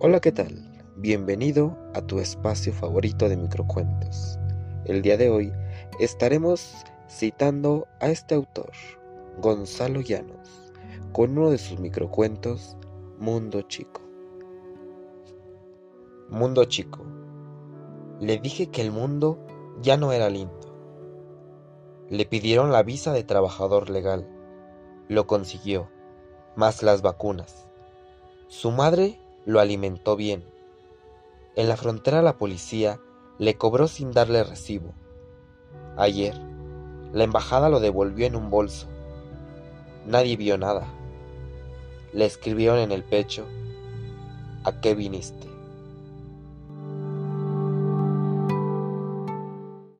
Hola, ¿qué tal? Bienvenido a tu espacio favorito de microcuentos. El día de hoy estaremos citando a este autor, Gonzalo Llanos, con uno de sus microcuentos, Mundo Chico. Mundo Chico. Le dije que el mundo ya no era lindo. Le pidieron la visa de trabajador legal. Lo consiguió, más las vacunas. Su madre lo alimentó bien. En la frontera la policía le cobró sin darle recibo. Ayer, la embajada lo devolvió en un bolso. Nadie vio nada. Le escribieron en el pecho, ¿a qué viniste?